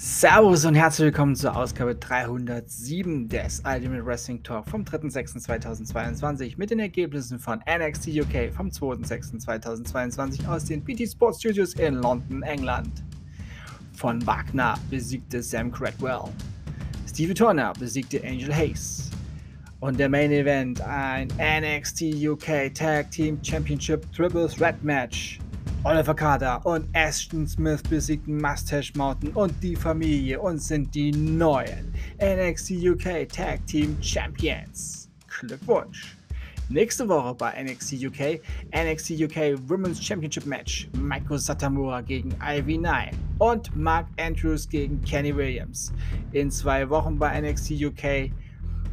Servus und herzlich willkommen zur Ausgabe 307 des Ultimate Wrestling Talk vom 3.6.2022 mit den Ergebnissen von NXT UK vom 2.6.2022 aus den BT Sports Studios in London, England. Von Wagner besiegte Sam Cradwell. Stevie Turner besiegte Angel Hayes. Und der Main Event ein NXT UK Tag Team Championship Triple Threat Match. Oliver Carter und Ashton Smith besiegten Mustache Mountain und die Familie und sind die neuen NXT UK Tag Team Champions. Glückwunsch! Nächste Woche bei NXT UK, NXT UK Women's Championship Match, Michael Satamura gegen Ivy 9 und Mark Andrews gegen Kenny Williams. In zwei Wochen bei NXT UK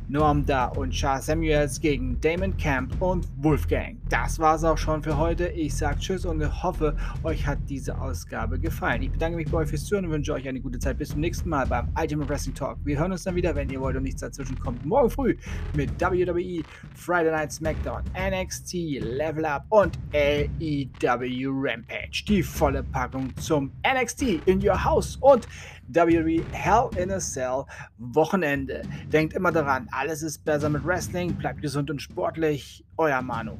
Norm Da und Charles Samuels gegen Damon Camp und Wolfgang. Das war's auch schon für heute. Ich sage Tschüss und hoffe, euch hat diese Ausgabe gefallen. Ich bedanke mich bei euch fürs Zuhören und wünsche euch eine gute Zeit. Bis zum nächsten Mal beim Ultimate Wrestling Talk. Wir hören uns dann wieder, wenn ihr wollt und nichts dazwischen kommt. Morgen früh mit WWE, Friday Night SmackDown, NXT, Level Up und AEW Rampage. Die volle Packung zum NXT in your house und WWE Hell in a Cell Wochenende. Denkt immer daran, alles ist besser mit Wrestling. Bleibt gesund und sportlich. Euer Manu.